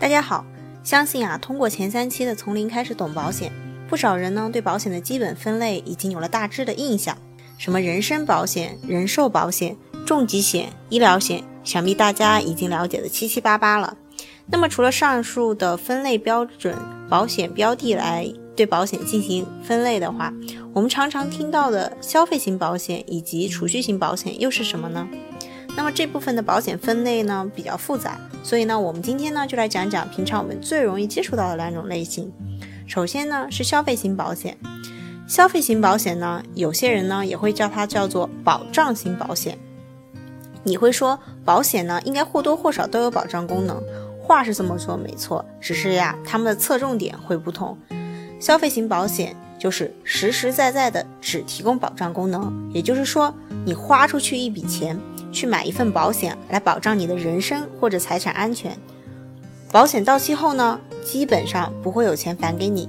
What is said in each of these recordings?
大家好，相信啊，通过前三期的从零开始懂保险，不少人呢对保险的基本分类已经有了大致的印象。什么人身保险、人寿保险、重疾险、医疗险，想必大家已经了解的七七八八了。那么除了上述的分类标准保险标的来对保险进行分类的话，我们常常听到的消费型保险以及储蓄型保险又是什么呢？那么这部分的保险分类呢比较复杂，所以呢我们今天呢就来讲讲平常我们最容易接触到的两种类型。首先呢是消费型保险，消费型保险呢有些人呢也会叫它叫做保障型保险。你会说保险呢应该或多或少都有保障功能，话是这么说没错，只是呀他们的侧重点会不同。消费型保险就是实实在在的只提供保障功能，也就是说你花出去一笔钱。去买一份保险来保障你的人身或者财产安全，保险到期后呢，基本上不会有钱返给你。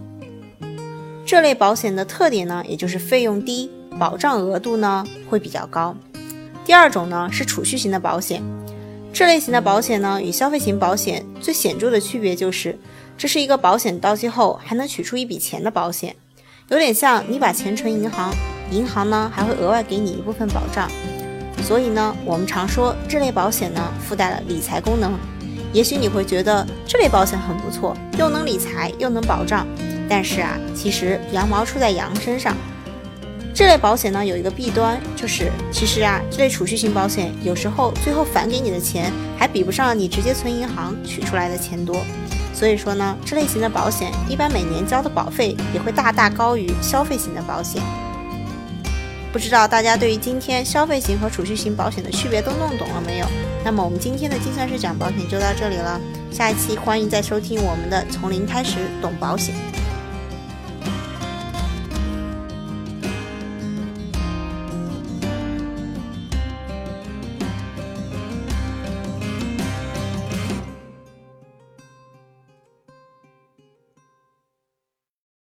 这类保险的特点呢，也就是费用低，保障额度呢会比较高。第二种呢是储蓄型的保险，这类型的保险呢与消费型保险最显著的区别就是，这是一个保险到期后还能取出一笔钱的保险，有点像你把钱存银行，银行呢还会额外给你一部分保障。所以呢，我们常说这类保险呢附带了理财功能。也许你会觉得这类保险很不错，又能理财又能保障。但是啊，其实羊毛出在羊身上。这类保险呢有一个弊端，就是其实啊，这类储蓄型保险有时候最后返给你的钱还比不上你直接存银行取出来的钱多。所以说呢，这类型的保险一般每年交的保费也会大大高于消费型的保险。不知道大家对于今天消费型和储蓄型保险的区别都弄懂了没有？那么我们今天的精算师讲保险就到这里了，下一期欢迎再收听我们的从零开始懂保险。